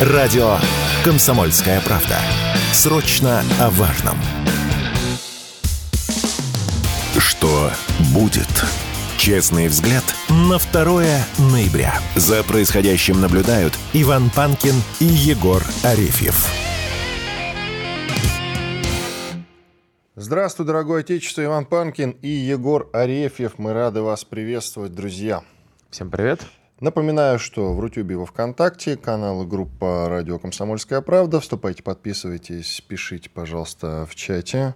Радио «Комсомольская правда». Срочно о важном. Что будет? Честный взгляд на 2 ноября. За происходящим наблюдают Иван Панкин и Егор Арефьев. Здравствуй, дорогой отечество, Иван Панкин и Егор Арефьев. Мы рады вас приветствовать, друзья. Всем привет. Напоминаю, что в Рутюбе во Вконтакте, канал и группа «Радио Комсомольская правда». Вступайте, подписывайтесь, пишите, пожалуйста, в чате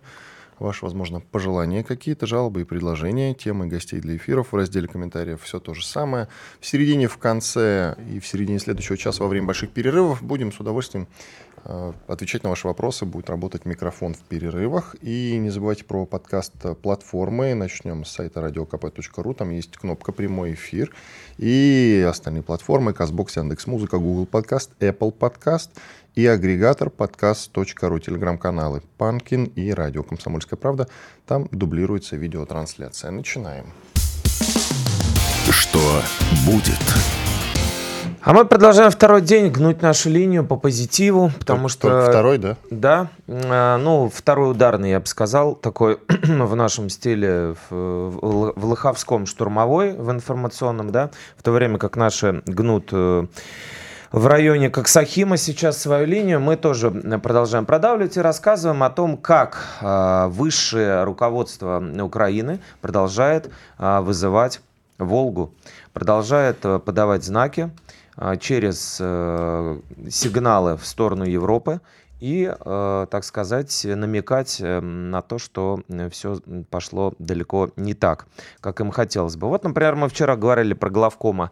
ваши, возможно, пожелания какие-то, жалобы и предложения, темы гостей для эфиров в разделе комментариев. Все то же самое. В середине, в конце и в середине следующего часа во время больших перерывов будем с удовольствием отвечать на ваши вопросы. Будет работать микрофон в перерывах. И не забывайте про подкаст платформы. Начнем с сайта radiokp.ru. Там есть кнопка «Прямой эфир». И остальные платформы. Казбокс, Яндекс.Музыка, Google Подкаст, Apple Подкаст и агрегатор подкаст.ру, телеграм-каналы Панкин и радио «Комсомольская правда». Там дублируется видеотрансляция. Начинаем. Что будет? А мы продолжаем второй день гнуть нашу линию по позитиву, потому только, что... Только второй, да? Да. Э, ну, второй ударный, я бы сказал, такой в нашем стиле, в, в Лыховском штурмовой, в информационном, да, в то время как наши гнут э, в районе Коксахима сейчас свою линию. Мы тоже продолжаем продавливать и рассказываем о том, как э, высшее руководство Украины продолжает э, вызывать Волгу, продолжает э, подавать знаки через сигналы в сторону Европы и, э, так сказать, намекать э, на то, что э, все пошло далеко не так, как им хотелось бы. Вот, например, мы вчера говорили про главкома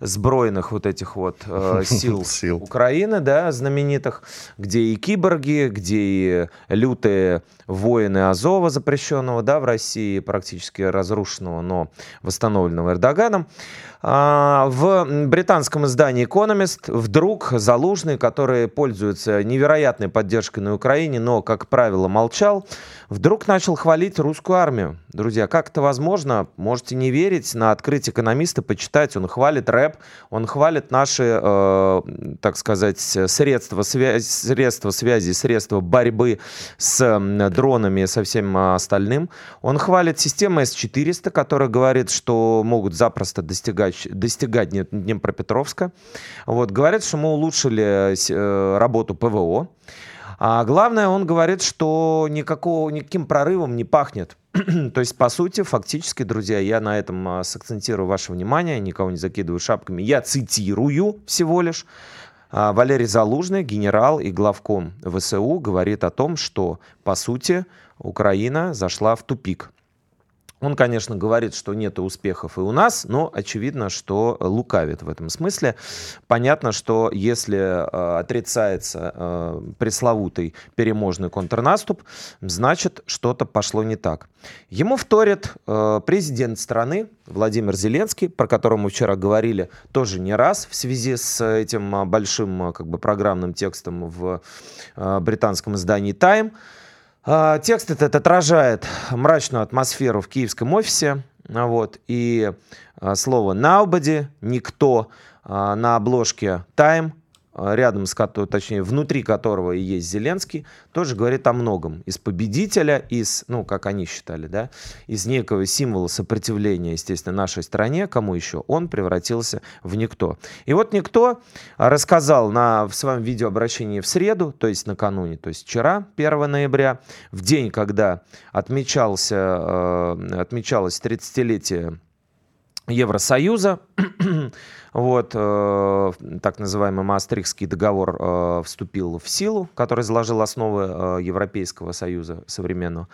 сбройных вот этих вот э, сил, сил Украины, да, знаменитых, где и киборги, где и лютые воины Азова, запрещенного, да, в России, практически разрушенного, но восстановленного Эрдоганом. А, в британском издании Economist вдруг Залужный, который пользуется невероятной поддержкой на Украине, но, как правило, молчал, вдруг начал хвалить русскую армию. Друзья, как это возможно? Можете не верить, на открыть экономиста, почитать. Он хвалит рэп, он хвалит наши, э, так сказать, средства, связи, средства связи, средства борьбы с дронами и со всем остальным. Он хвалит систему С-400, которая говорит, что могут запросто достигать достигать, Днепропетровска. Вот, говорят, что мы улучшили э, работу ПВО. А главное, он говорит, что никакого, никаким прорывом не пахнет. То есть, по сути, фактически, друзья, я на этом а, сакцентирую ваше внимание, никого не закидываю шапками. Я цитирую всего лишь. А, Валерий Залужный, генерал и главком ВСУ, говорит о том, что, по сути, Украина зашла в тупик. Он, конечно, говорит, что нет успехов и у нас, но очевидно, что лукавит в этом смысле. Понятно, что если э, отрицается э, пресловутый переможный контрнаступ, значит, что-то пошло не так. Ему вторит э, президент страны Владимир Зеленский, про которого мы вчера говорили тоже не раз в связи с этим большим как бы, программным текстом в э, британском издании. А, текст этот отражает мрачную атмосферу в киевском офисе. Вот, и а, слово «nobody», «никто» а, на обложке «Time» А, рядом с которым, точнее, внутри которого и есть Зеленский, тоже говорит о многом. Из победителя, из, ну, как они считали, да, из некого символа сопротивления, естественно, нашей стране, кому еще, он превратился в никто. И вот никто рассказал на, в своем видеообращении в среду, то есть накануне, то есть вчера, 1 ноября, в день, когда отмечался, э, отмечалось 30-летие Евросоюза, вот, э, так называемый Маастрихтский договор э, вступил в силу, который заложил основы э, Европейского Союза современного.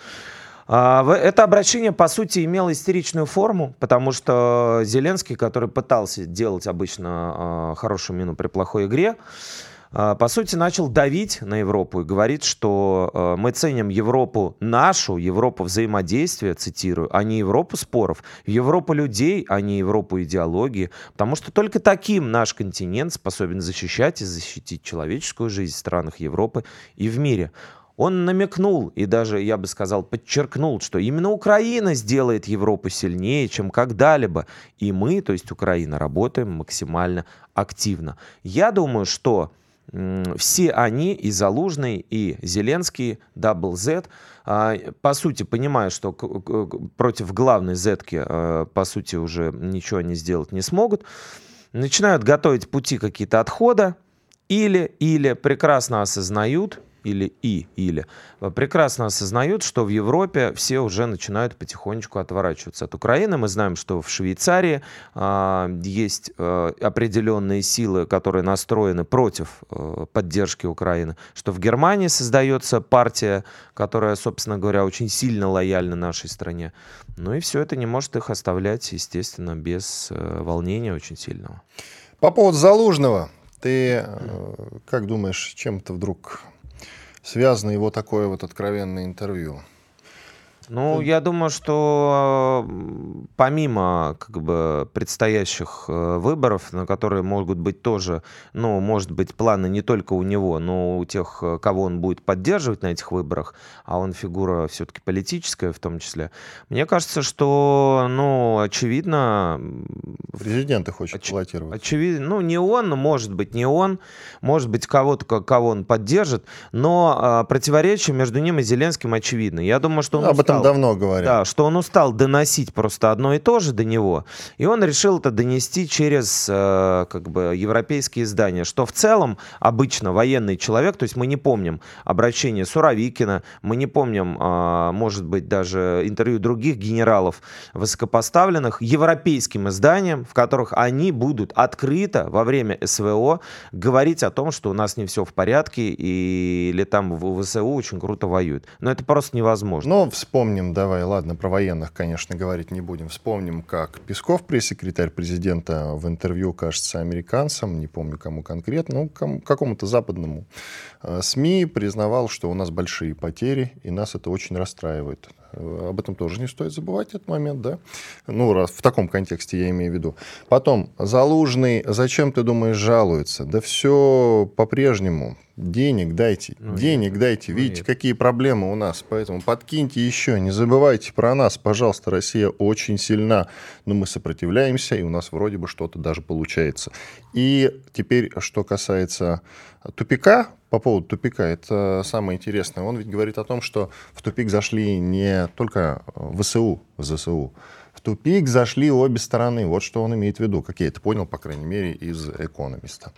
А, это обращение, по сути, имело истеричную форму, потому что Зеленский, который пытался делать обычно э, хорошую мину при плохой игре, по сути, начал давить на Европу и говорит, что а, мы ценим Европу нашу, Европу взаимодействия, цитирую, а не Европу споров, Европу людей, а не Европу идеологии, потому что только таким наш континент способен защищать и защитить человеческую жизнь в странах Европы и в мире. Он намекнул и даже, я бы сказал, подчеркнул, что именно Украина сделает Европу сильнее, чем когда-либо. И мы, то есть Украина, работаем максимально активно. Я думаю, что все они, и Залужный, и Зеленский, Double Z, а, по сути, понимая, что против главной Зетки, а, по сути, уже ничего они сделать не смогут, начинают готовить пути какие-то отхода, или, или прекрасно осознают, или и или э, прекрасно осознают, что в Европе все уже начинают потихонечку отворачиваться от Украины. Мы знаем, что в Швейцарии э, есть э, определенные силы, которые настроены против э, поддержки Украины, что в Германии создается партия, которая, собственно говоря, очень сильно лояльна нашей стране. Ну и все это не может их оставлять, естественно, без э, волнения очень сильного. По поводу Залужного, ты э, как думаешь, чем то вдруг связано его такое вот откровенное интервью? Ну, я думаю, что помимо как бы предстоящих э, выборов, на которые могут быть тоже, ну, может быть, планы не только у него, но у тех, э, кого он будет поддерживать на этих выборах, а он фигура все-таки политическая в том числе. Мне кажется, что, ну, очевидно... Президенты хочет оч- баллотировать. Очевидно, ну, не он, может быть, не он, может быть, кого-то, кого он поддержит, но а, противоречие между ним и Зеленским очевидно. Я думаю, что он... Об этом этом давно говорят. Да, что он устал доносить просто одно и то же до него, и он решил это донести через э, как бы европейские издания, что в целом обычно военный человек, то есть мы не помним обращение Суровикина, мы не помним, э, может быть, даже интервью других генералов высокопоставленных европейским изданиям, в которых они будут открыто во время СВО говорить о том, что у нас не все в порядке, и, или там в ВСУ очень круто воюют. Но это просто невозможно. Но вспомним вспомним, давай, ладно, про военных, конечно, говорить не будем. Вспомним, как Песков, пресс-секретарь президента, в интервью, кажется, американцам, не помню кому конкретно, ну, кому, какому-то западному э, СМИ признавал, что у нас большие потери, и нас это очень расстраивает. Об этом тоже не стоит забывать этот момент, да? Ну, раз в таком контексте я имею в виду. Потом, Залужный, зачем, ты думаешь, жалуется? Да все по-прежнему. Денег дайте, ну, денег нет. дайте. Ну, Видите, нет. какие проблемы у нас. Поэтому подкиньте еще, не забывайте про нас. Пожалуйста, Россия очень сильна. Но мы сопротивляемся, и у нас вроде бы что-то даже получается. И теперь, что касается тупика, по поводу тупика, это самое интересное. Он ведь говорит о том, что в тупик зашли не только ВСУ, ЗСУ, в тупик зашли обе стороны. Вот что он имеет в виду, как я это понял, по крайней мере, из «Экономиста».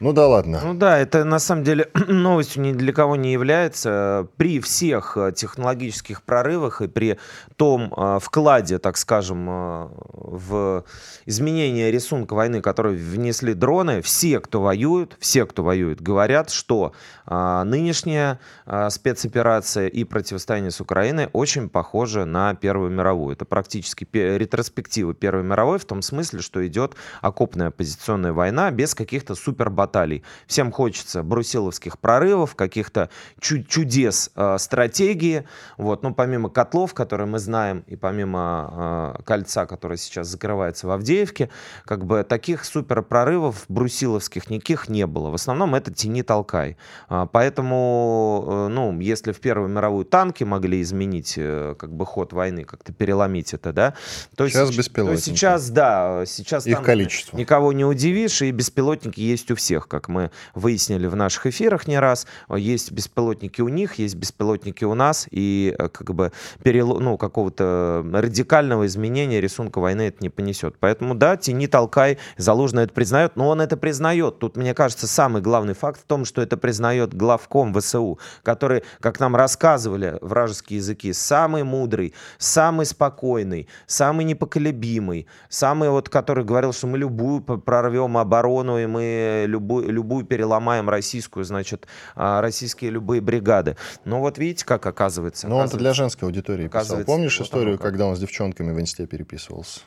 Ну да ладно. Ну да, это на самом деле новостью ни для кого не является. При всех э, технологических прорывах и при том э, вкладе, так скажем, э, в изменение рисунка войны, который внесли дроны, все, кто воюет, все, кто воюет, говорят, что э, нынешняя э, спецоперация и противостояние с Украиной очень похоже на Первую мировую. Это практически ретроспектива Первой мировой в том смысле, что идет окопная оппозиционная война без каких-то супер баталий. Всем хочется брусиловских прорывов, каких-то чудес э, стратегии. Вот. Ну, помимо котлов, которые мы знаем, и помимо э, кольца, которое сейчас закрывается в Авдеевке, как бы таких супер прорывов брусиловских никаких не было. В основном это тени-толкай. А, поэтому, э, ну, если в Первую мировую танки могли изменить э, как бы ход войны, как-то переломить это, да, то сейчас, беспилотники. то сейчас, да, сейчас их количество. никого не удивишь, и беспилотники есть у всех всех, как мы выяснили в наших эфирах не раз. Есть беспилотники у них, есть беспилотники у нас, и э, как бы перел... ну, какого-то радикального изменения рисунка войны это не понесет. Поэтому да, тяни, толкай, Залужный это признает, но он это признает. Тут, мне кажется, самый главный факт в том, что это признает главком ВСУ, который, как нам рассказывали вражеские языки, самый мудрый, самый спокойный, самый непоколебимый, самый вот, который говорил, что мы любую прорвем оборону, и мы любую любую, любую переломаем российскую, значит, а, российские любые бригады. Но вот видите, как оказывается. Но он-то для женской аудитории писал. Помнишь вот историю, когда он с девчонками в инсте переписывался?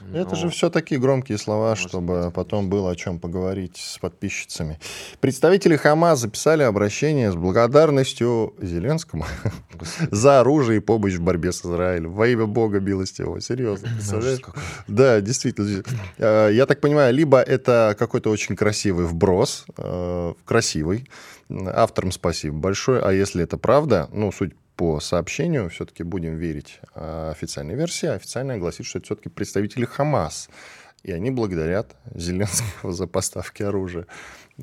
Но... Это же ну, все такие громкие слова, чтобы быть. потом было о чем поговорить с подписчицами. Представители Хамас записали обращение с благодарностью Зеленскому за оружие и помощь в борьбе с Израилем. Во имя Бога милостивого. Серьезно. Да, действительно. Э, я так понимаю, либо это какой-то очень красивый вброс, э, красивый. Авторам спасибо большое. А если это правда, ну, суть по сообщению, все-таки будем верить а, официальной версии, официально гласит, что это все-таки представители Хамас. И они благодарят Зеленского за поставки оружия.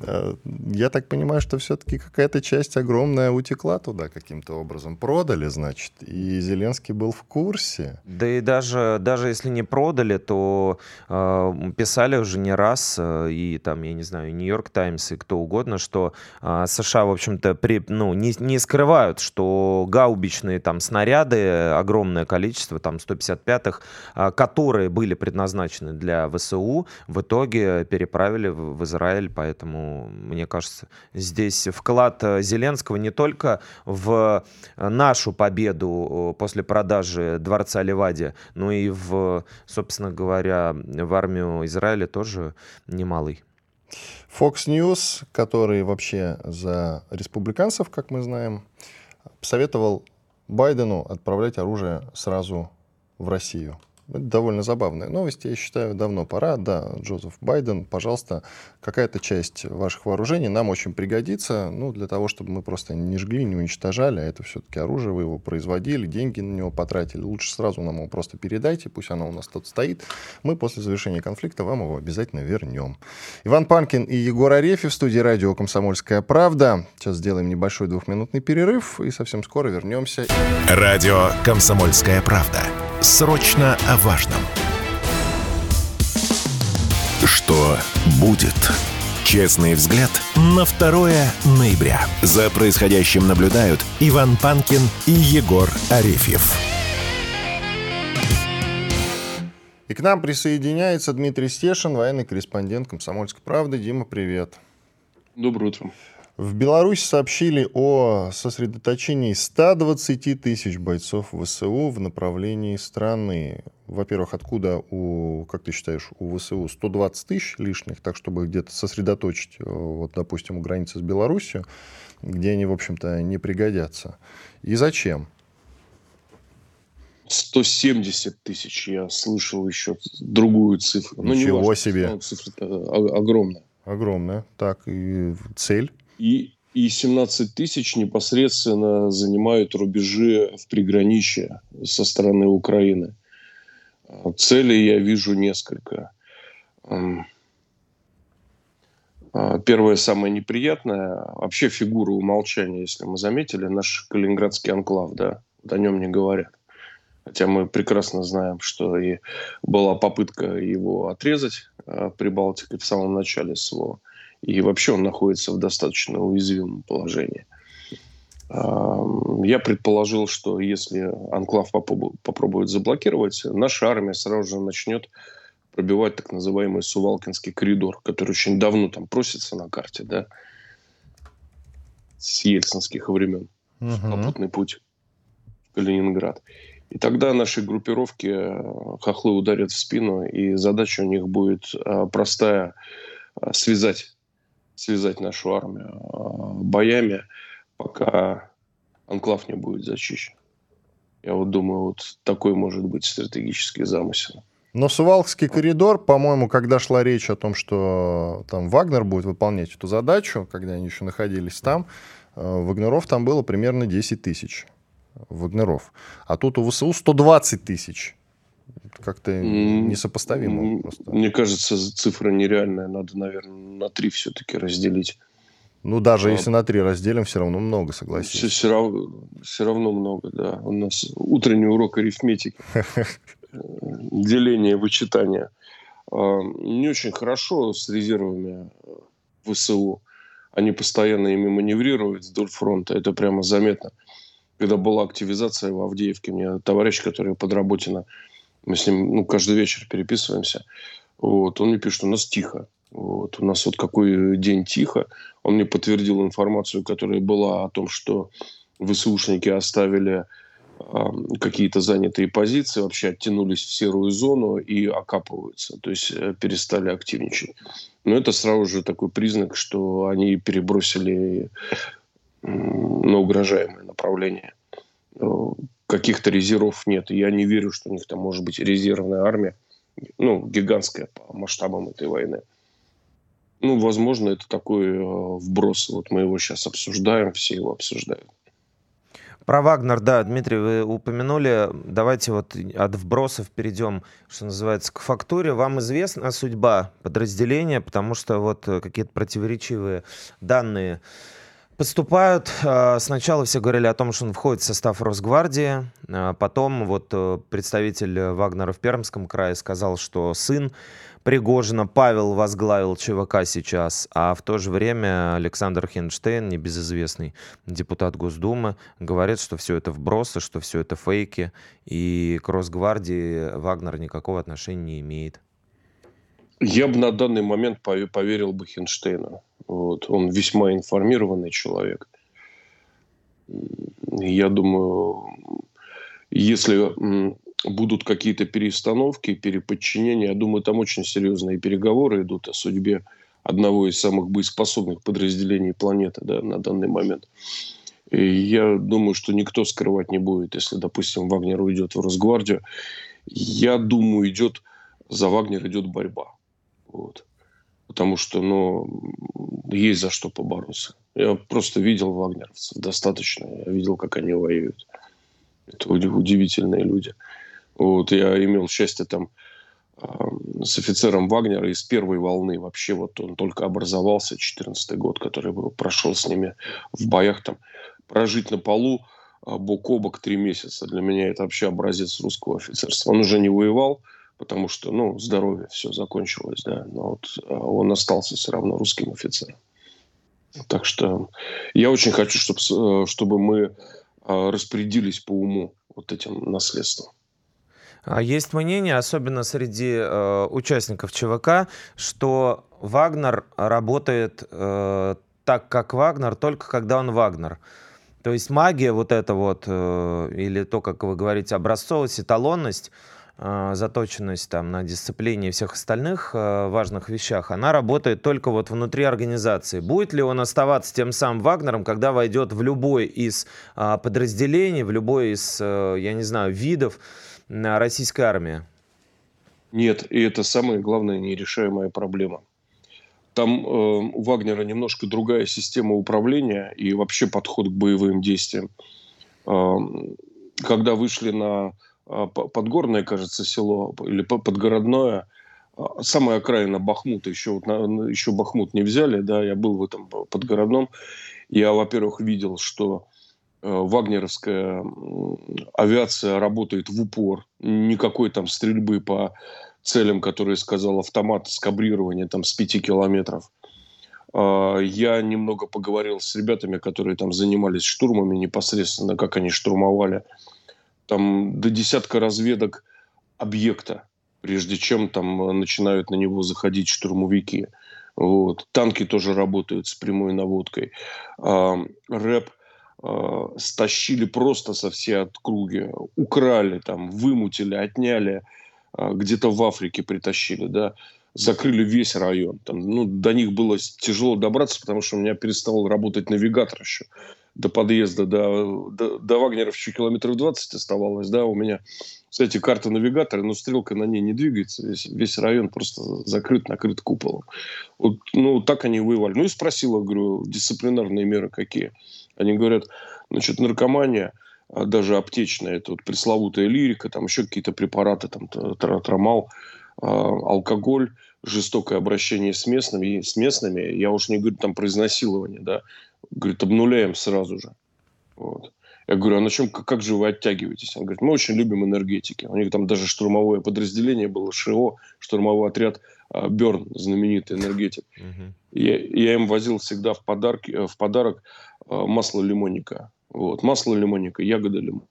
Э, я так понимаю, что все-таки какая-то часть огромная утекла туда каким-то образом. Продали, значит, и Зеленский был в курсе. Да и даже, даже если не продали, то э, писали уже не раз, э, и там, я не знаю, Нью-Йорк Таймс и кто угодно, что э, США, в общем-то, при, ну, не, не скрывают, что гаубичные там снаряды, огромное количество, там 155-х, э, которые были предназначены для ВСУ, в итоге переправили в, в Израиль, поэтому мне кажется, здесь вклад э, Зеленского не только в э, нашу победу э, после продажи дворца Левади, но и в, собственно говоря, в армию Израиля тоже немалый. Fox News, который вообще за республиканцев, как мы знаем, посоветовал Байдену отправлять оружие сразу в Россию. Это довольно забавная новость, я считаю, давно пора. Да, Джозеф Байден, пожалуйста, какая-то часть ваших вооружений нам очень пригодится, ну, для того, чтобы мы просто не жгли, не уничтожали, а это все-таки оружие, вы его производили, деньги на него потратили. Лучше сразу нам его просто передайте, пусть оно у нас тут стоит. Мы после завершения конфликта вам его обязательно вернем. Иван Панкин и Егор Арефьев в студии радио «Комсомольская правда». Сейчас сделаем небольшой двухминутный перерыв и совсем скоро вернемся. Радио «Комсомольская правда». Срочно о важном. Что будет? Честный взгляд на 2 ноября. За происходящим наблюдают Иван Панкин и Егор Арефьев. И к нам присоединяется Дмитрий Стешин, военный корреспондент «Комсомольской правды». Дима, привет. Доброе утро. В Беларуси сообщили о сосредоточении 120 тысяч бойцов ВСУ в направлении страны. Во-первых, откуда, у, как ты считаешь, у ВСУ 120 тысяч лишних, так чтобы где-то сосредоточить, э, вот, допустим, у границы с Беларусью, где они, в общем-то, не пригодятся. И зачем? 170 тысяч, я слышал еще другую цифру. Ну, Ничего важно, себе. Ну, цифра огромная. Огромная. Так, и цель? И, и 17 тысяч непосредственно занимают рубежи в приграничье со стороны Украины. Целей я вижу несколько. А, первое, самое неприятное, вообще фигура умолчания, если мы заметили, наш Калининградский анклав, да, о нем не говорят. Хотя мы прекрасно знаем, что и была попытка его отрезать а, Прибалтикой в самом начале СВО. И вообще он находится в достаточно уязвимом положении. Я предположил, что если Анклав попробует заблокировать, наша армия сразу же начнет пробивать так называемый Сувалкинский коридор, который очень давно там просится на карте, да, с ельцинских времен. Угу. Попутный путь в Калининград. И тогда наши группировки э, хохлы ударят в спину, и задача у них будет э, простая э, связать связать нашу армию а, боями, пока анклав не будет зачищен. Я вот думаю, вот такой может быть стратегический замысел. Но Сувалкский коридор, по-моему, когда шла речь о том, что там Вагнер будет выполнять эту задачу, когда они еще находились там, э, Вагнеров там было примерно 10 тысяч. Вагнеров. А тут у ВСУ 120 тысяч как-то несопоставимо. Просто. Мне кажется, цифра нереальная. Надо, наверное, на три все-таки разделить. Ну, даже а, если на три разделим, все равно много, согласись. Все, все, равно, все равно много, да. У нас утренний урок арифметики. Деление, вычитание. А, не очень хорошо с резервами ВСУ. Они постоянно ими маневрируют вдоль фронта. Это прямо заметно. Когда была активизация в Авдеевке, мне товарищ, который работе на мы с ним ну, каждый вечер переписываемся. Вот, он мне пишет, у нас тихо. Вот, у нас вот какой день тихо. Он мне подтвердил информацию, которая была о том, что ВСУшники оставили э, какие-то занятые позиции, вообще оттянулись в серую зону и окапываются, то есть э, перестали активничать. Но это сразу же такой признак, что они перебросили э, на угрожаемое направление каких-то резервов нет. Я не верю, что у них там может быть резервная армия, ну, гигантская по масштабам этой войны. Ну, возможно, это такой э, вброс. Вот мы его сейчас обсуждаем, все его обсуждают. Про Вагнер, да, Дмитрий, вы упомянули. Давайте вот от вбросов перейдем, что называется, к фактуре. Вам известна судьба подразделения, потому что вот какие-то противоречивые данные поступают. А, сначала все говорили о том, что он входит в состав Росгвардии. А потом вот э, представитель Вагнера в Пермском крае сказал, что сын Пригожина Павел возглавил ЧВК сейчас, а в то же время Александр Хинштейн, небезызвестный депутат Госдумы, говорит, что все это вбросы, что все это фейки, и к Росгвардии Вагнер никакого отношения не имеет. Я бы на данный момент поверил бы Хинштейну. Вот. Он весьма информированный человек. Я думаю, если будут какие-то перестановки, переподчинения, я думаю, там очень серьезные переговоры идут о судьбе одного из самых боеспособных подразделений планеты да, на данный момент. И я думаю, что никто скрывать не будет, если, допустим, Вагнер уйдет в Росгвардию. Я думаю, идет за Вагнер идет борьба. Вот. Потому что, ну, есть за что побороться. Я просто видел вагнеровцев достаточно. Я видел, как они воюют. Это удивительные люди. Вот я имел счастье там с офицером Вагнера из первой волны. Вообще вот он только образовался, 14 год, который был, прошел с ними в боях там. Прожить на полу а, бок о бок три месяца. Для меня это вообще образец русского офицерства. Он уже не воевал, потому что, ну, здоровье все закончилось, да, но вот а, он остался все равно русским офицером. Так что я очень хочу, чтобы, э, чтобы мы а, распорядились по уму вот этим наследством. А есть мнение, особенно среди э, участников ЧВК, что Вагнер работает э, так, как Вагнер, только когда он Вагнер. То есть магия вот эта вот, э, или то, как вы говорите, образцовость, эталонность, заточенность там на дисциплине и всех остальных э, важных вещах, она работает только вот внутри организации. Будет ли он оставаться тем самым Вагнером, когда войдет в любой из э, подразделений, в любой из, э, я не знаю, видов, российской армии? Нет, и это самая главная нерешаемая проблема. Там э, у Вагнера немножко другая система управления и вообще подход к боевым действиям. Э, когда вышли на подгорное, кажется, село или подгородное, э, самая окраина Бахмута, еще, вот, еще Бахмут не взяли, да, я был в этом подгородном, я, во-первых, видел, что Э, вагнеровская авиация работает в упор. Никакой там стрельбы по целям, которые сказал автомат скабрирования там с 5 километров. А, я немного поговорил с ребятами, которые там занимались штурмами непосредственно, как они штурмовали. Там до десятка разведок объекта, прежде чем там начинают на него заходить штурмовики. Вот. Танки тоже работают с прямой наводкой. А, рэп э, стащили просто со всей округи, украли там, вымутили, отняли, э, где-то в Африке притащили, да, закрыли весь район. Там, ну, до них было тяжело добраться, потому что у меня перестал работать навигатор еще до подъезда, до, до, до Вагнеров еще километров 20 оставалось, да, у меня, кстати, карта навигатора, но стрелка на ней не двигается, весь, весь район просто закрыт, накрыт куполом. Вот, ну, так они воевали. Ну, и спросила, говорю, дисциплинарные меры какие? Они говорят, значит, наркомания, а даже аптечная, это вот пресловутая лирика, там еще какие-то препараты, там трамал, а, алкоголь, жестокое обращение с местными, с местными, я уж не говорю там про изнасилование, да, говорит, обнуляем сразу же. Вот. Я говорю, а на чем, как же вы оттягиваетесь? Он говорит, мы очень любим энергетики. У них там даже штурмовое подразделение было, ШИО, штурмовой отряд а, Берн, знаменитый энергетик. Uh-huh. Я, я им возил всегда в, подарки, в подарок а, масло лимонника. Вот. Масло лимонника, ягода лимон.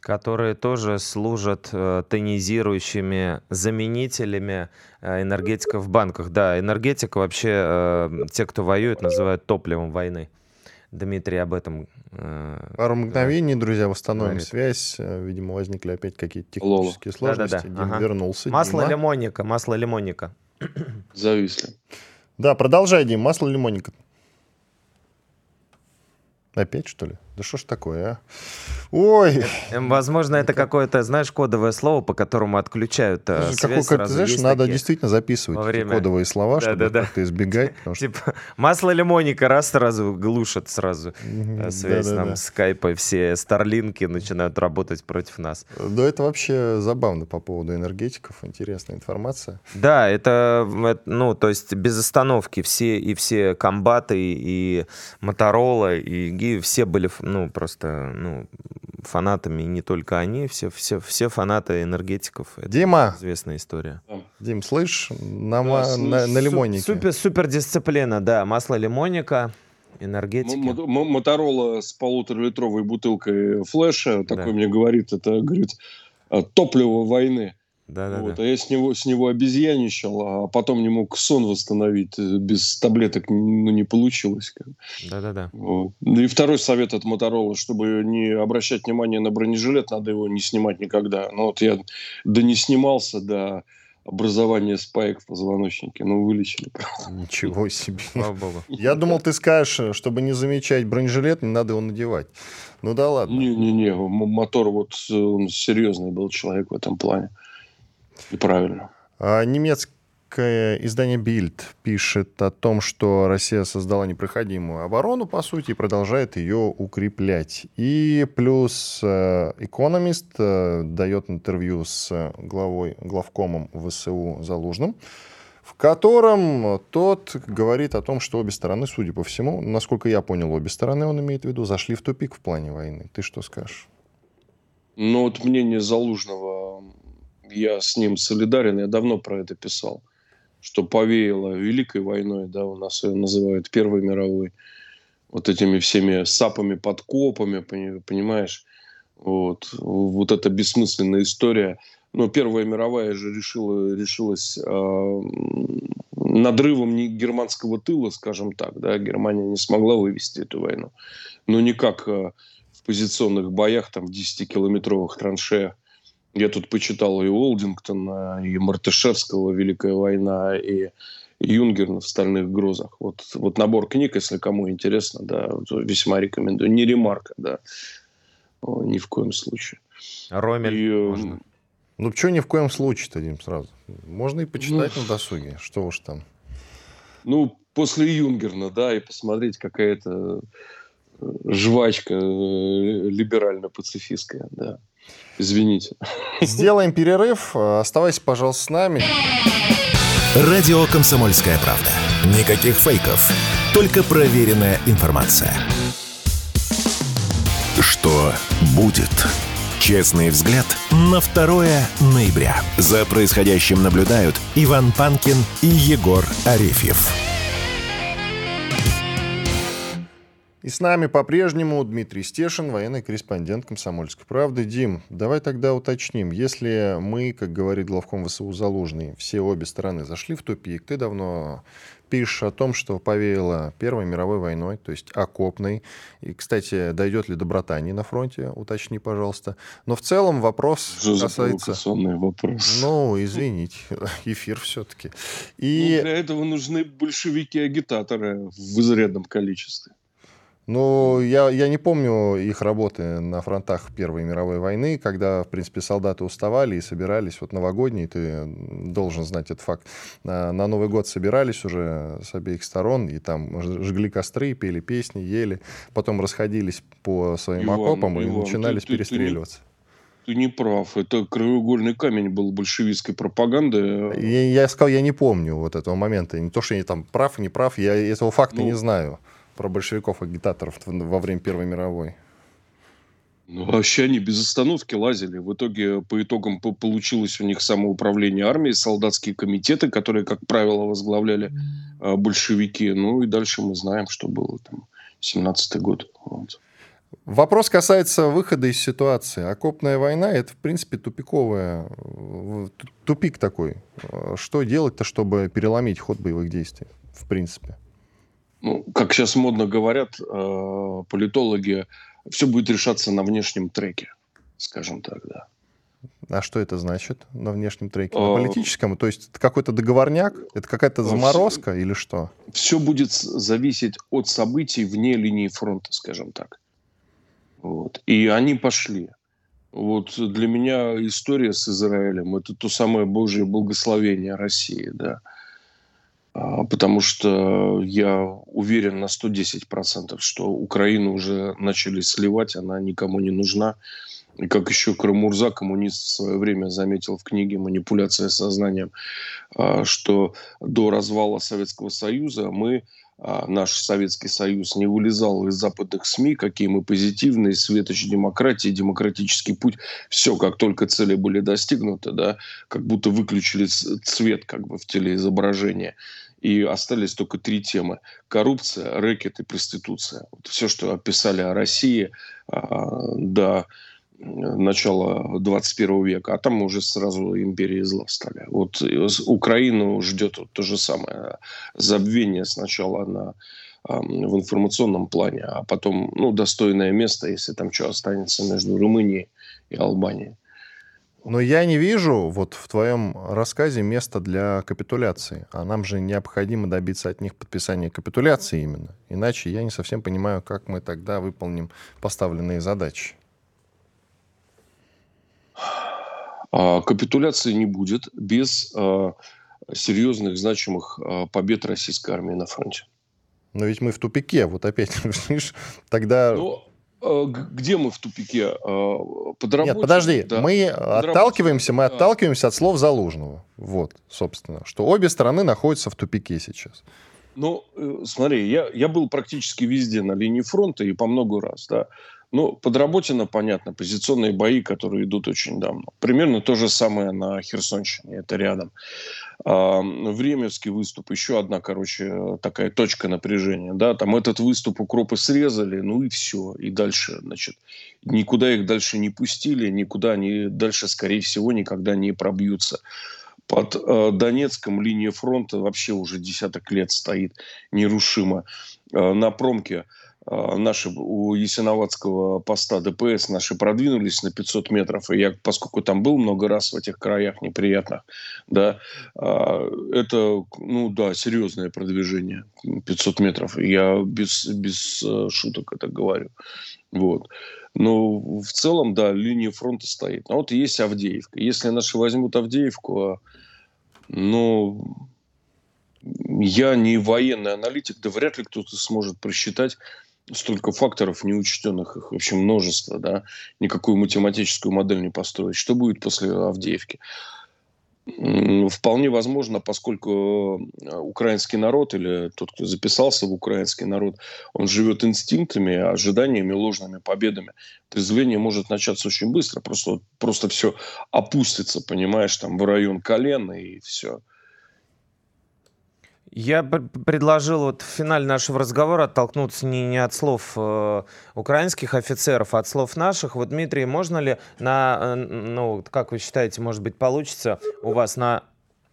Которые тоже служат э, тонизирующими заменителями э, энергетика в банках. Да, энергетика вообще, э, те, кто воюет, называют топливом войны. Дмитрий об этом. Э, Пару мгновений, да, друзья, восстановим говорит. связь. Видимо, возникли опять какие-то технические Лола. сложности. Да, да, да. Дима ага. вернулся. Масло Дима. лимонника, масло лимонника. Зависли. Да, продолжай, Дим, масло лимонника. Опять, что ли? Да что ж такое, а? Ой! Эм, возможно, это какое-то, знаешь, кодовое слово, по которому отключают э, связь Какой, знаешь, Есть надо такие действительно записывать время- кодовые слова, Да, чтобы да, да. как-то избегать. что- Типа масло лимоника раз сразу глушат сразу э, связь да-да-да. нам скайпа, все старлинки начинают работать против нас. Да, это вообще забавно по поводу энергетиков. Интересная информация. Да, это, ну, то есть без остановки все и все комбаты и Моторола и Ги все были, ну, просто, ну, фанатами, и не только они, все, все, все фанаты энергетиков. Это Дима, известная история. Дим, слышь, на, Да, ма- слышу. на, на лимоннике. Супер, супер дисциплина, да. Масло лимонника, М- энергетики. м- м- Моторола с полуторалитровой бутылкой флеша, Да. такой мне говорит, это, говорит, э, топливо войны. Да-да-да. Вот, а я с него, с него обезьяничал, а потом не мог сон восстановить. э, Без таблеток ну, не получилось. как бы. Да-да-да. Вот. Ну И второй совет от Моторола, чтобы не обращать внимание на бронежилет, надо его не снимать никогда. Ну вот я да не снимался до образования спаек в позвоночнике, ну вылечили. Ничего себе. Слава богу. Я думал, ты скажешь, чтобы не замечать бронежилет, не надо его надевать. Ну да ладно. Не-не-не, мотор вот э, он серьезный был человек в этом плане. И правильно. А немецкое издание Bild пишет о том, что Россия создала непроходимую оборону, по сути, и продолжает ее укреплять. И плюс э, Economist э, дает интервью с главой, главкомом ВСУ Залужным, в котором тот говорит о том, что обе стороны, судя по всему, насколько я понял, обе стороны, он имеет в виду, зашли в тупик в плане войны. Ты что скажешь? Но вот мнение Залужного, я с ним солидарен, я давно про это писал, что повеяло Великой войной, да, у нас ее называют Первой мировой, вот этими всеми сапами, подкопами, пони- понимаешь, вот, вот эта бессмысленная история. Но Первая мировая же решила, решилась м, надрывом не германского тыла, скажем так, да, Германия не смогла вывести эту войну. Но никак а, в позиционных боях, там, 10-километровых траншеях. Я тут почитал и Олдингтона, и Мартышевского «Великая война», и Юнгерна в «Стальных грозах». Вот, вот набор книг, если кому интересно, да, весьма рекомендую. Не ремарка, да, О, ни в коем случае. Ромель И, э, можно. Ну, что ни в коем случае-то, Дим, сразу. Можно и почитать на досуге, что уж там. Ну, после Юнгерна, да, и посмотреть какая-то э, жвачка э, либерально-пацифистская, да. Извините. Сделаем перерыв. Оставайся, пожалуйста, с нами. Радио «Комсомольская правда». Никаких фейков, только проверенная информация. Что будет? Честный взгляд на 2 ноября. За происходящим наблюдают Иван Панкин и Егор Арефьев. И с нами по-прежнему Дмитрий Стешин, военный корреспондент «Комсомольской правды». Дим, давай тогда уточним. Если мы, как говорит главком ВСУ Залужный, все обе стороны зашли в тупик, ты давно пишешь о том, что повеяло Первой мировой войной, то есть окопной. И, кстати, дойдет ли до братании на фронте, уточни, пожалуйста. Но в целом вопрос Что за касается... провокационный вопрос? Ну, извините, эфир все-таки. Ну, И для этого нужны большевики-агитаторы в изрядном количестве. Ну, я, я не помню их работы на фронтах Первой мировой войны, когда, в принципе, солдаты уставали и собирались. Вот новогодний, ты должен знать этот факт. На, на Новый год собирались уже с обеих сторон, и там жгли костры, пели песни, ели. Потом расходились по своим Иван, окопам и Иван, начинались ты- ты- ты перестреливаться. Ты не прав. Это краеугольный камень был большевистской пропаганды. Я, я сказал, я не помню вот этого момента. Не то, что я там прав, не прав, я этого факта Ну. не знаю про большевиков-агитаторов во время Первой мировой. Ну, вообще они без остановки лазили. В итоге, по итогам по- получилось у них самоуправление армией, солдатские комитеты, которые, как правило, возглавляли а, большевики. Ну и дальше мы знаем, что было там 17-й год. Вот. Вопрос касается выхода из ситуации. Окопная война – это, в принципе, тупиковая, э, тупик такой. Э, Что делать-то, чтобы переломить ход боевых действий, в принципе? Ну, как сейчас модно говорят э, политологи, все будет решаться на внешнем треке, скажем так, да. А что это значит на внешнем треке? На А, политическом? То есть это какой-то договорняк? Это какая-то заморозка или что? Все будет зависеть от событий вне линии фронта, скажем так. Вот. И они пошли. Вот для меня история с Израилем – это то самое Божье благословение России, да. А, потому что я уверен на 110%, что Украину уже начали сливать, она никому не нужна. И как еще Крамурза, коммунист, в свое время заметил в книге «Манипуляция сознанием», а, что до развала Советского Союза мы а, наш Советский Союз не вылезал из западных СМИ, какие мы позитивные, светоч демократии, демократический путь. Все, как только цели были достигнуты, да, как будто выключили цвет как бы в телеизображении. И остались только три темы. Коррупция, рэкет и проституция. Вот все, что описали о России а, до начала 21 века, а там уже сразу империи зла стали. Вот Украину ждет вот то же самое. Забвение сначала на в информационном плане, а потом ну, достойное место, если там что останется между Румынией и Албанией. Но я не вижу вот в твоем рассказе места для капитуляции. А нам же необходимо добиться от них подписания капитуляции именно. Иначе я не совсем понимаю, как мы тогда выполним поставленные задачи. А, капитуляции не будет без а, серьезных, значимых а, побед российской армии на фронте. Но ведь мы в тупике, вот опять, видишь, тогда... Ну, где мы в тупике? Под работе, Нет, подожди, да. мы отталкиваемся, мы да. отталкиваемся от слов Залужного. Вот, собственно, что обе стороны находятся в тупике сейчас. Ну, э, смотри, я, я был практически везде на линии фронта и по много раз, да. Ну, подработано, понятно, позиционные бои, которые идут очень давно. Примерно то же самое на Херсонщине, это рядом. Времевский выступ, еще одна, короче, такая точка напряжения. Да? Там этот выступ укропы срезали, ну и все. И дальше, значит, никуда их дальше не пустили, никуда они дальше, скорее всего, никогда не пробьются. Под э, Донецком линия фронта вообще уже десяток лет стоит нерушимо. Э, на промке наши у Ясиноватского поста ДПС наши продвинулись на 500 метров, и я, поскольку там был много раз в этих краях неприятных, да, а, это, ну да, серьезное продвижение, 500 метров, я без, без э, шуток это говорю, вот. Но в целом, да, линия фронта стоит. А вот есть Авдеевка. Если наши возьмут Авдеевку, ну, я не военный аналитик, да вряд ли кто-то сможет просчитать, столько факторов неучтенных, их вообще множество, да, никакую математическую модель не построить. Что будет после Авдеевки? Вполне возможно, поскольку э, украинский народ или тот, кто записался в украинский народ, он живет инстинктами, ожиданиями, ложными победами. Трезвление может начаться очень быстро, просто, просто все опустится, понимаешь, там в район колена и все. Я предложил вот в финале нашего разговора оттолкнуться не, не от слов э, украинских офицеров, а от слов наших. Вот, Дмитрий, можно ли на, э, ну, как вы считаете, может быть, получится у вас на...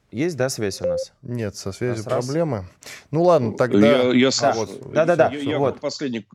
Есть, да, связь у нас? Нет, со связью проблемы. Ну ладно, тогда... Я, я да. Вот, да, да, да. Я, я вот. последний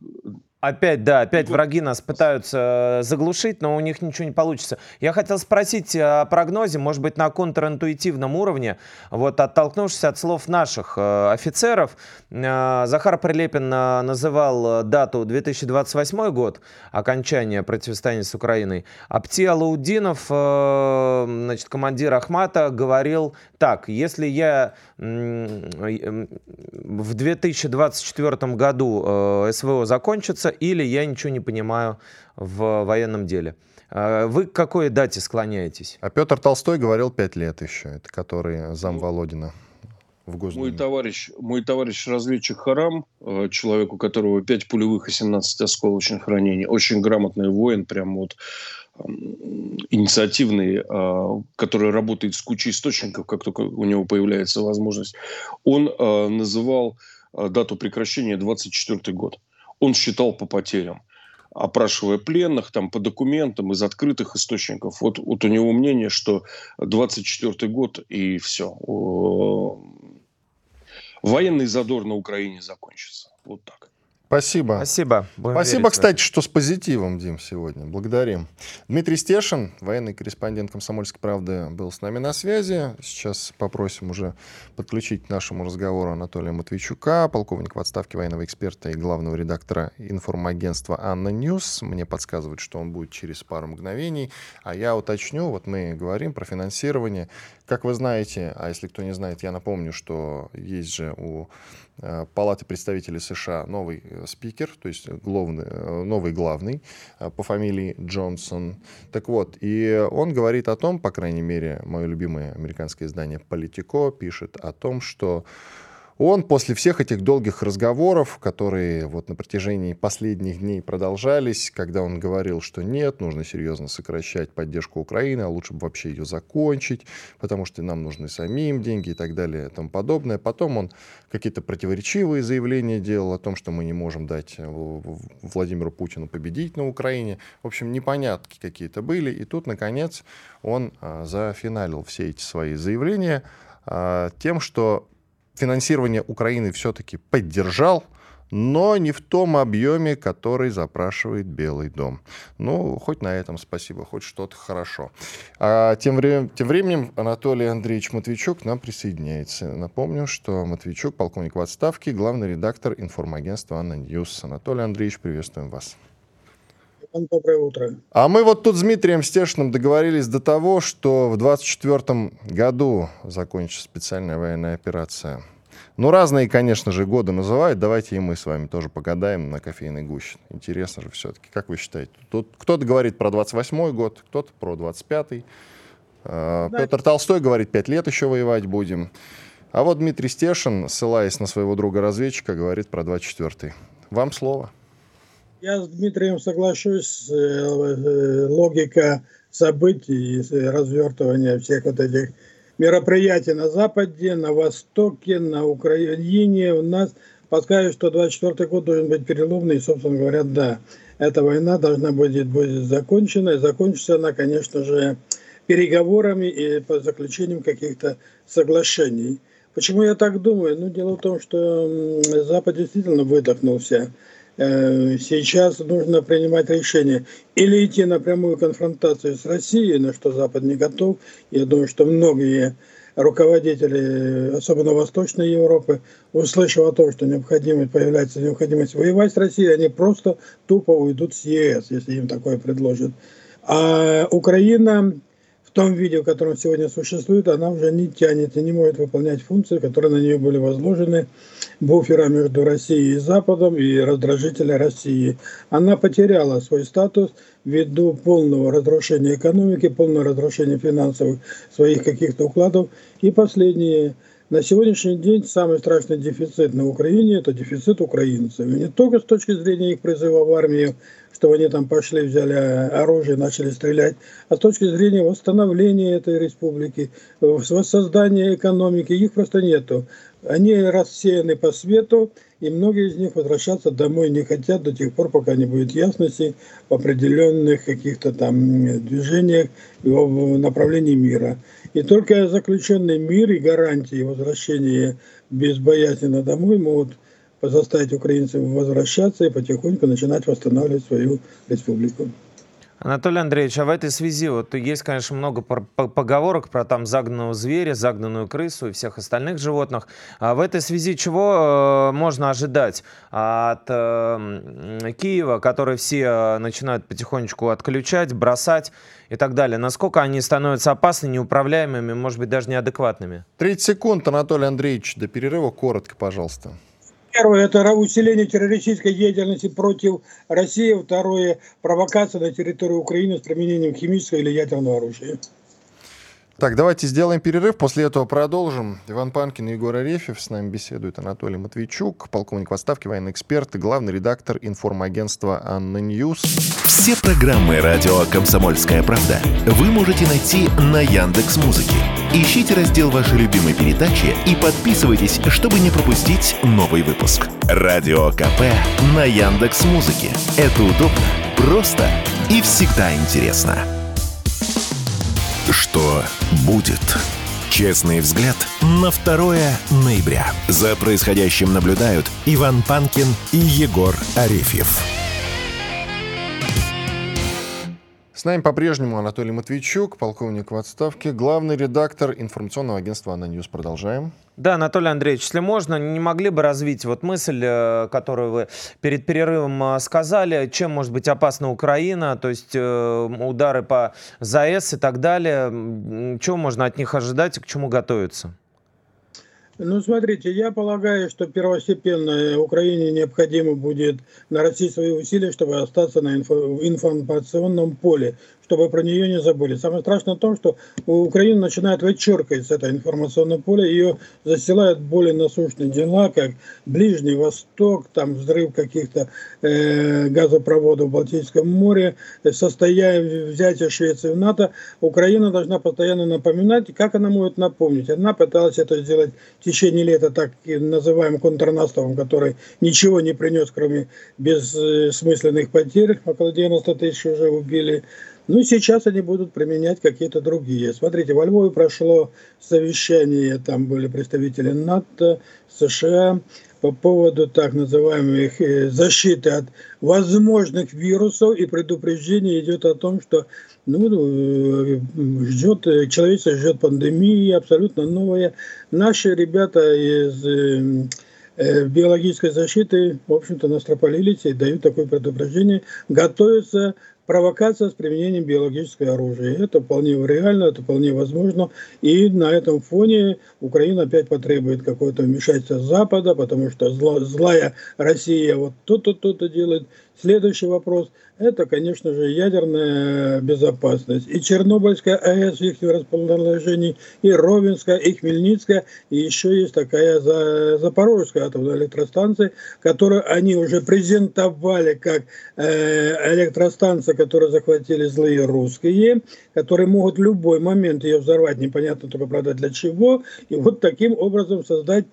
Опять, да, опять враги нас пытаются э, заглушить, но у них ничего не получится. Я хотел спросить о прогнозе, может быть, на контринтуитивном уровне, вот оттолкнувшись от слов наших э, офицеров, э, Захар Прилепин называл дату 2028 год, окончания противостояния с Украиной. Апти Алаудинов, значит, командир Ахмата, говорил так, если я в 2024 году СВО закончится, или я ничего не понимаю в военном деле. А, вы к какой дате склоняетесь? А Петр Толстой говорил пять лет еще, это который зам ну, Володина в Госдуме. Мой товарищ, мой товарищ разведчик Харам, э, человек, у которого 5 пулевых и 17 осколочных ранений, очень грамотный воин, прям вот инициативный, а, который работает с кучей источников, как только у него появляется возможность, он а, называл дату прекращения 24 год он считал по потерям опрашивая пленных там по документам из открытых источников. Вот, вот у него мнение, что 24 год и все. Военный задор на Украине закончится. Вот так. Спасибо. Спасибо. Будем Спасибо, кстати, что с позитивом, Дим, сегодня. Благодарим. Дмитрий Стешин, военный корреспондент «Комсомольской правды», был с нами на связи. Сейчас попросим уже подключить к нашему разговору Анатолия Матвейчука, полковник в отставке военного эксперта и главного редактора информагентства «ANNA News». Мне подсказывают, что он будет через пару мгновений. А я уточню, вот мы говорим про финансирование. Как вы знаете, а если кто не знает, я напомню, что есть же у Палаты представителей США новый э, спикер, то есть главный, э, новый главный по фамилии Джонсон. Так вот, и он говорит о том, по крайней мере, мое любимое американское издание «Политико» пишет о том, что он после всех этих долгих разговоров, которые вот на протяжении последних дней продолжались, когда он говорил, что нет, нужно серьезно сокращать поддержку Украины, а лучше бы вообще ее закончить, потому что нам нужны самим деньги и так далее и тому подобное. Потом он какие-то противоречивые заявления делал о том, что мы не можем дать Владимиру Путину победить на Украине. В общем, непонятки какие-то были. И тут, наконец, он а, зафиналил все эти свои заявления а, тем, что финансирование Украины все-таки поддержал, но не в том объеме, который запрашивает Белый дом. Ну, хоть на этом спасибо, хоть что-то хорошо. А тем, временем, тем временем Анатолий Андреевич Матвейчук к нам присоединяется. Напомню, что Матвейчук, полковник в отставке, главный редактор информагентства «ANNA News». Анатолий Андреевич, приветствуем вас. Доброе утро. А мы вот тут с Дмитрием Стешиным договорились до того, что в 2024 году закончится специальная военная операция. Ну, разные, конечно же, годы называют. Давайте и мы с вами тоже погадаем на кофейной гуще. Интересно же все-таки. Как вы считаете? Тут кто-то говорит про 28 год, кто-то про 25-й. А, да. Петр Толстой говорит, пять лет еще воевать будем. А вот Дмитрий Стешин, ссылаясь на своего друга-разведчика, говорит про 24-й. Вам слово. Я с Дмитрием соглашусь. Э, э, логика событий, развертывания всех вот этих мероприятий на Западе, на Востоке, на Украине у нас подсказывает, что 24 год должен быть переломный. И, собственно говоря, да, эта война должна будет, будет закончена. И закончится она, конечно же, переговорами и по заключением каких-то соглашений. Почему я так думаю? Ну, дело в том, что Запад действительно выдохнулся Э, сейчас нужно принимать решение или идти на прямую конфронтацию с Россией, на что Запад не готов. Я думаю, что многие руководители, особенно Восточной Европы, услышав о том, что необходимость, появляется необходимость воевать с Россией, они просто тупо уйдут с ЕС, если им такое предложат. А Украина том виде, в котором сегодня существует, она уже не тянет и не может выполнять функции, которые на нее были возложены буфера между Россией и Западом и раздражителя России. Она потеряла свой статус ввиду полного разрушения экономики, полного разрушения финансовых своих каких-то укладов. И последние на сегодняшний день самый страшный дефицит на Украине – это дефицит украинцев. И не только с точки зрения их призыва в армию, что они там пошли, взяли оружие, начали стрелять, а с точки зрения восстановления этой республики, воссоздания экономики, их просто нету. Они рассеяны по свету, и многие из них возвращаться домой не хотят до тех пор, пока не будет ясности в определенных каких-то там движениях в направлении мира. И только заключенный мир и гарантии возвращения безбоязненно домой могут заставить украинцев возвращаться и потихоньку начинать восстанавливать свою республику. Анатолий Андреевич, а в этой связи вот есть, конечно, много поговорок про там загнанного зверя, загнанную крысу и всех остальных животных. А в этой связи чего э, можно ожидать от э, Киева, который все э, начинают потихонечку отключать, бросать и так далее? Насколько они становятся опасны, неуправляемыми, может быть, даже неадекватными? 30 секунд, Анатолий Андреевич, до перерыва коротко, пожалуйста. Первое – это усиление террористической деятельности против России. Второе – провокация на территории Украины с применением химического или ядерного оружия. Так, давайте сделаем перерыв, после этого продолжим. Иван Панкин и Егор Арефьев, с нами беседует Анатолий Матвейчук, полковник в отставке, военный эксперт и главный редактор информагентства «ANNA News». Все программы «Радио Комсомольская правда» вы можете найти на Яндекс Музыке. Ищите раздел вашей любимой передачи и подписывайтесь, чтобы не пропустить новый выпуск. Радио КП на Яндекс Музыке. Это удобно, просто и всегда интересно. Что будет? Честный взгляд на 2 ноября. За происходящим наблюдают Иван Панкин и Егор Арефьев. С нами по-прежнему Анатолий Матвейчук, полковник в отставке, главный редактор информационного агентства «Аноньюз». Продолжаем. Да, Анатолий Андреевич, если можно, не могли бы развить вот мысль, э, которую вы перед перерывом э, сказали, чем может быть опасна Украина, то есть э, удары по ЗАЭС и так далее, чего можно от них ожидать и к чему готовиться? Ну, смотрите, я полагаю, что первостепенно Украине необходимо будет нарастить свои усилия, чтобы остаться на инфо- информационном поле, чтобы про нее не забыли. Самое страшное в том, что Украина начинает вычеркивать с этого информационного поля, ее застилают более насущные дела, как Ближний Восток, там взрыв каких-то э, газопроводов в Балтийском море, состояние взятия Швеции в НАТО. Украина должна постоянно напоминать, как она может напомнить. Она пыталась это сделать в течение лета так называемым контрнаступом, который ничего не принес, кроме бессмысленных потерь. Около 90 тысяч уже убили. Ну, сейчас они будут применять какие-то другие. Смотрите, во Львове прошло совещание, там были представители НАТО, США, по поводу так называемых э, защиты от возможных вирусов и предупреждение идет о том, что ну, э, ждет, э, человечество ждет пандемии абсолютно новая. Наши ребята из биологической защиты, в общем-то, настропалились и дают такое предупреждение, готовятся провокация с применением биологического оружия. Это вполне реально, это вполне возможно. И на этом фоне Украина опять потребует какое-то вмешательство Запада, потому что зла, злая Россия вот то-то, то-то делает. Следующий вопрос – это, конечно же, ядерная безопасность. И Чернобыльская АЭС в их расположении, и Ровенская, и Хмельницкая, и еще есть такая Запорожская атомная электростанция, которую они уже презентовали как э, электростанция, которую захватили злые русские, которые могут в любой момент ее взорвать, непонятно только, правда, для чего, и вот таким образом создать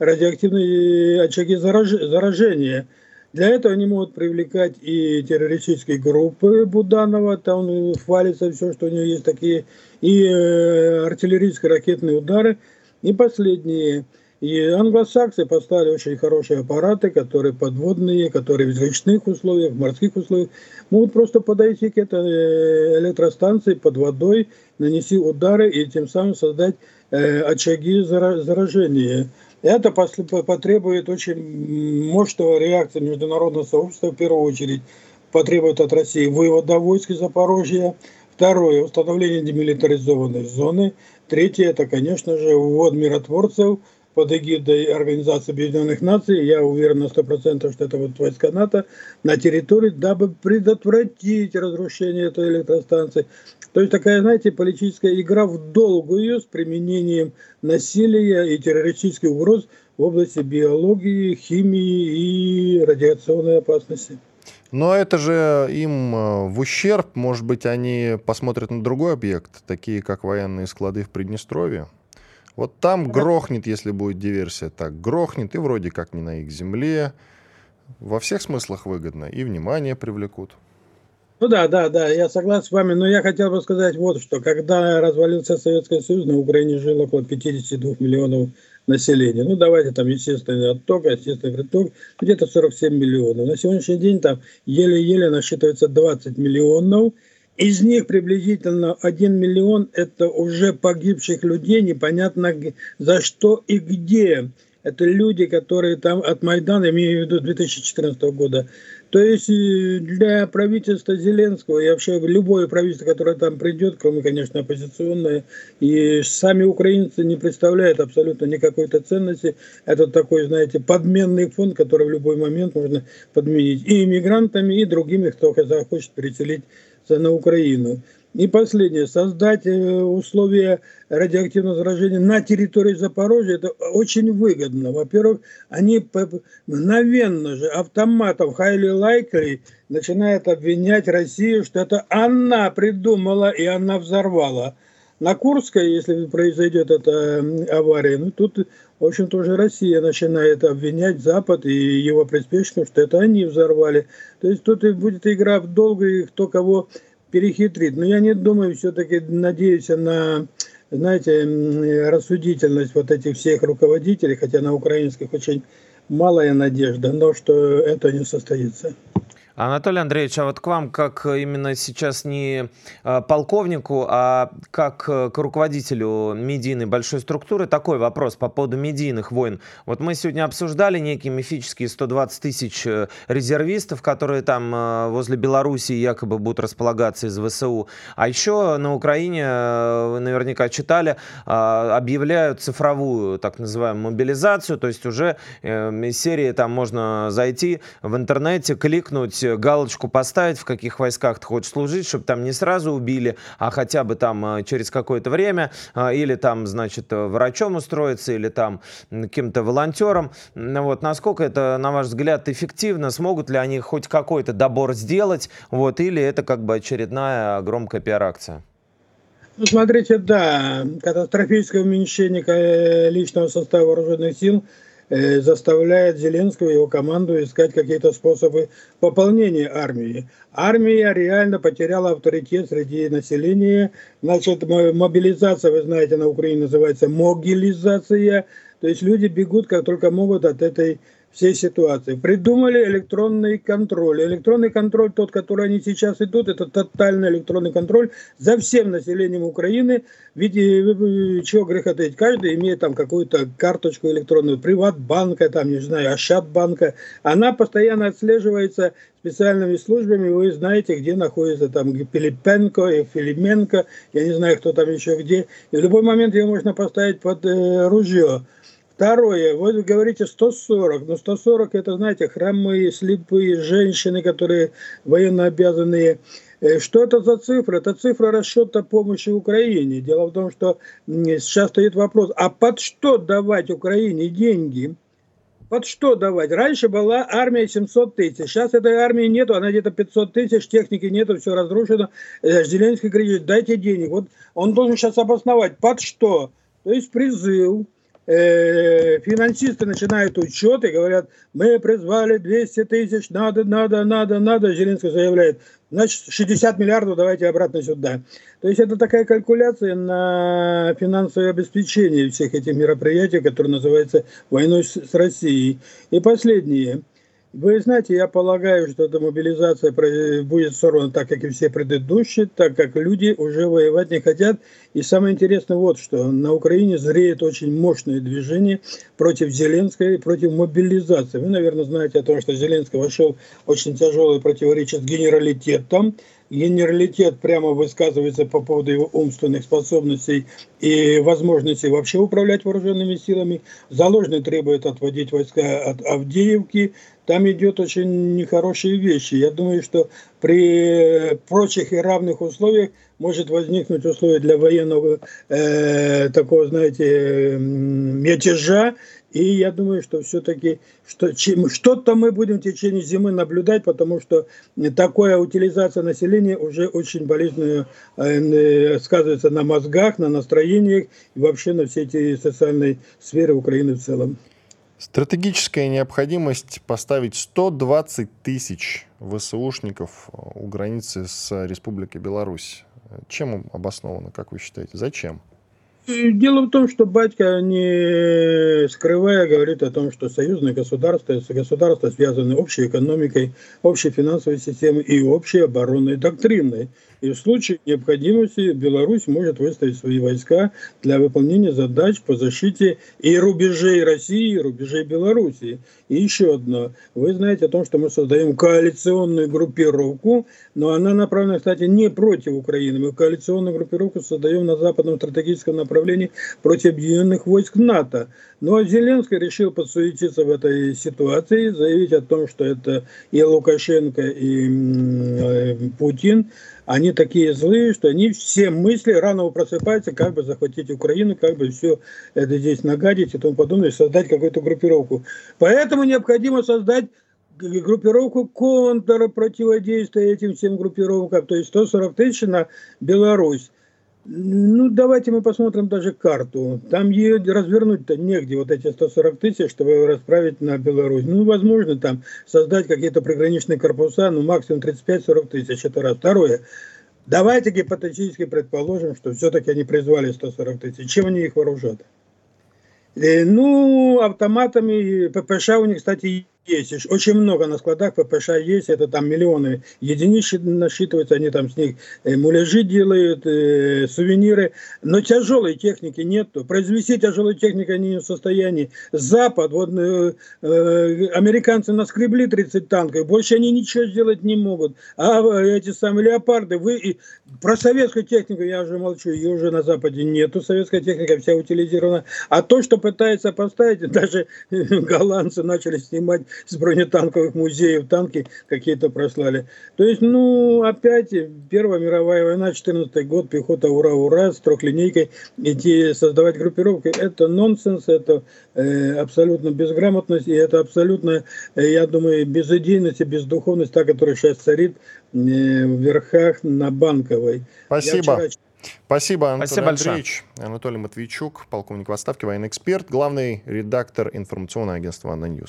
радиоактивные очаги заражения – для этого они могут привлекать и террористические группы Буданова, там хвалится все, что у него есть такие, и э, артиллерийские ракетные удары. И последние. И англосаксы поставили очень хорошие аппараты, которые подводные, которые в речных условиях, в морских условиях могут просто подойти к этой э, электростанции под водой, нанести удары и тем самым создать э, очаги заражения. Это потребует очень мощного реакции международного сообщества в первую очередь. Потребует от России вывода войск из Запорожья. Второе – установление демилитаризованной зоны. Третье – это, конечно же, ввод миротворцев под эгидой Организации Объединенных Наций. Я уверен на 100%, что это вот войска НАТО на территории, дабы предотвратить разрушение этой электростанции. То есть такая, знаете, политическая игра в долгую с применением насилия и террористических угроз в области биологии, химии и радиационной опасности. Но это же им э, в ущерб, может быть, они посмотрят на другой объект, такие как военные склады в Приднестровье. Вот там грохнет, если будет диверсия, так грохнет, и вроде как не на их земле. Во всех смыслах выгодно, и внимание привлекут. Ну да, да, да, я согласен с вами, но я хотел бы сказать вот что. Когда развалился Советский Союз, на Украине жило около 52 миллионов населения. Ну давайте там естественный отток, естественный приток, где-то 47 миллионов. На сегодняшний день там еле-еле насчитывается 20 миллионов. Из них приблизительно 1 миллион – это уже погибших людей, непонятно за что и где. Это люди, которые там от Майдана, имею в виду 2014 года, то есть для правительства Зеленского и вообще любое правительство, которое там придет, кроме, конечно, оппозиционное, и сами украинцы не представляют абсолютно никакой-то ценности. Это такой, знаете, подменный фонд, который в любой момент можно подменить и иммигрантами, и другими, кто захочет переселить на Украину. И последнее. Создать э, условия радиоактивного заражения на территории Запорожья, это очень выгодно. Во-первых, они мгновенно же автоматом highly likely начинают обвинять Россию, что это она придумала и она взорвала. На Курской, если произойдет эта авария, ну тут, в общем-то, уже Россия начинает обвинять Запад и его приспешников, что это они взорвали. То есть тут и будет игра в долгую, кто кого перехитрит. Но я не думаю, все-таки надеюсь на знаете, рассудительность вот этих всех руководителей, хотя на украинских очень малая надежда, но что это не состоится. Анатолий Андреевич, а вот к вам, как именно сейчас не а, полковнику, а как к руководителю медийной большой структуры, такой вопрос по поводу медийных войн. Вот мы сегодня обсуждали некие мифические 120 тысяч э, резервистов, которые там э, возле Белоруссии якобы будут располагаться из ВСУ. А еще на Украине, э, вы наверняка читали, а, объявляют цифровую так называемую мобилизацию, то есть уже серии там можно зайти в интернете, кликнуть галочку поставить, в каких войсках ты хочешь служить, чтобы там не сразу убили, а хотя бы там э, через какое-то время, э, или там, значит, э, врачом устроиться, или там каким-то волонтером. Вот, насколько это, на ваш взгляд, эффективно? Смогут ли они хоть какой-то добор сделать? Вот, или это как бы очередная громкая пиар-акция? Ну, смотрите, да, катастрофическое уменьшение личного состава вооруженных сил – Э, заставляет Зеленского и его команду искать какие-то способы пополнения армии. Армия реально потеряла авторитет среди населения. Значит, мобилизация, вы знаете, на Украине называется могилизация. То есть люди бегут как только могут от этой всей ситуации. Придумали электронный контроль. Электронный контроль, тот, который они сейчас идут, это тотальный электронный контроль за всем населением Украины. В виде, чего греха таить, каждый имеет там какую-то карточку электронную, приватбанка, там, не знаю, Ощадбанка. Она постоянно отслеживается специальными службами. Вы знаете, где находится там Пилипенко и Филименко, я не знаю, кто там еще где. И в любой момент ее можно поставить под э, ружье. Второе, вы говорите 140, но 140 это, знаете, хромые, слепые женщины, которые военно обязанные. Э, что это за цифра? Это цифра расчета помощи Украине. Дело в том, что сейчас стоит вопрос, а под что давать Украине деньги? Под что давать? Раньше была армия 700 тысяч, сейчас этой армии нету, она где-то 500 тысяч, техники нету, все разрушено. Э, Зеленский говорит, дайте денег. Вот он должен сейчас обосновать, под что? То есть призыв, э, финансисты начинают учет и говорят, мы призвали 200 тысяч, надо, надо, надо, надо. Зеленский заявляет, значит, 60 миллиардов давайте обратно сюда. То есть это такая калькуляция на финансовое обеспечение всех этих мероприятий, которые называются войной с, с Россией. И последнее – вы знаете, я полагаю, что эта мобилизация будет сорвана так, как и все предыдущие, так как люди уже воевать не хотят. И самое интересное вот что. На Украине зреет очень мощное движение против Зеленской и против мобилизации. Вы, наверное, знаете о том, что Зеленский вошел очень тяжелое противоречие с генералитетом. Генералитет прямо высказывается по поводу его умственных способностей и возможности вообще управлять вооруженными силами. Заложный требует отводить войска от Авдеевки там идет очень нехорошие вещи. Я думаю, что при прочих и равных условиях может возникнуть условия для военного э, такого, знаете, мятежа. И я думаю, что все-таки что, что-то мы будем в течение зимы наблюдать, потому что такая утилизация населения уже очень болезненно э, сказывается на мозгах, на настроениях и вообще на все эти социальные сферы Украины в целом. Стратегическая необходимость поставить 120 тысяч ВСУшников у границы с Республикой Беларусь. Чем обосновано, как вы считаете? Зачем? Дело в том, что батька, не скрывая, говорит о том, что союзные государства, государства связаны общей экономикой, общей финансовой системой и общей оборонной доктриной. И в случае необходимости Беларусь может выставить свои войска для выполнения задач по защите и рубежей России, и рубежей Белоруссии. И еще одно. Вы знаете о том, что мы создаем коалиционную группировку, но она направлена, кстати, не против Украины. Мы коалиционную группировку создаем на западном стратегическом направлении против объединенных войск НАТО. Но ну, а Зеленский решил подсуетиться в этой ситуации, заявить о том, что это и Лукашенко, и э, Путин – они такие злые, что они все мысли рано просыпаются, как бы захватить Украину, как бы все это здесь нагадить и тому подобное, создать какую-то группировку. Поэтому необходимо создать группировку контрпротиводействия этим всем группировкам, то есть 140 тысяч на Беларусь. Ну, давайте мы посмотрим даже карту. Там ее развернуть-то негде, вот эти 140 тысяч, чтобы расправить на Беларусь. Ну, возможно, там создать какие-то приграничные корпуса, ну, максимум 35-40 тысяч, это раз. Второе, Давайте гипотетически предположим, что все-таки они призвали 140 тысяч. Чем они их вооружат? Э, ну, автоматами ППШ у них, кстати, есть. Очень много на складах ППШ есть. Это там миллионы единиц насчитываются. Они там с них э, муляжи делают, э, сувениры. Но тяжелой техники нет. Произвести тяжелую технику они не в состоянии. Запад, вот э, э, американцы наскребли 30 танков. Больше они ничего сделать не могут. А эти самые леопарды, вы и про советскую технику я уже молчу. Ее уже на Западе нету. Советская техника вся утилизирована. А то, что пытается поставить, даже голландцы начали снимать с бронетанковых музеев танки какие-то прослали. То есть, ну, опять Первая мировая война, 14 год, пехота ура-ура, с трехлинейкой идти создавать группировки, это нонсенс, это э, абсолютно безграмотность, и это абсолютно, э, я думаю, безыдейность и бездуховность, та, которая сейчас царит э, в верхах на Банковой. Спасибо. Вчера... Спасибо, Анатолий Спасибо Андреевич. Большое. Анатолий Матвейчук, полковник в отставке, военный эксперт, главный редактор информационного агентства «ANNA News».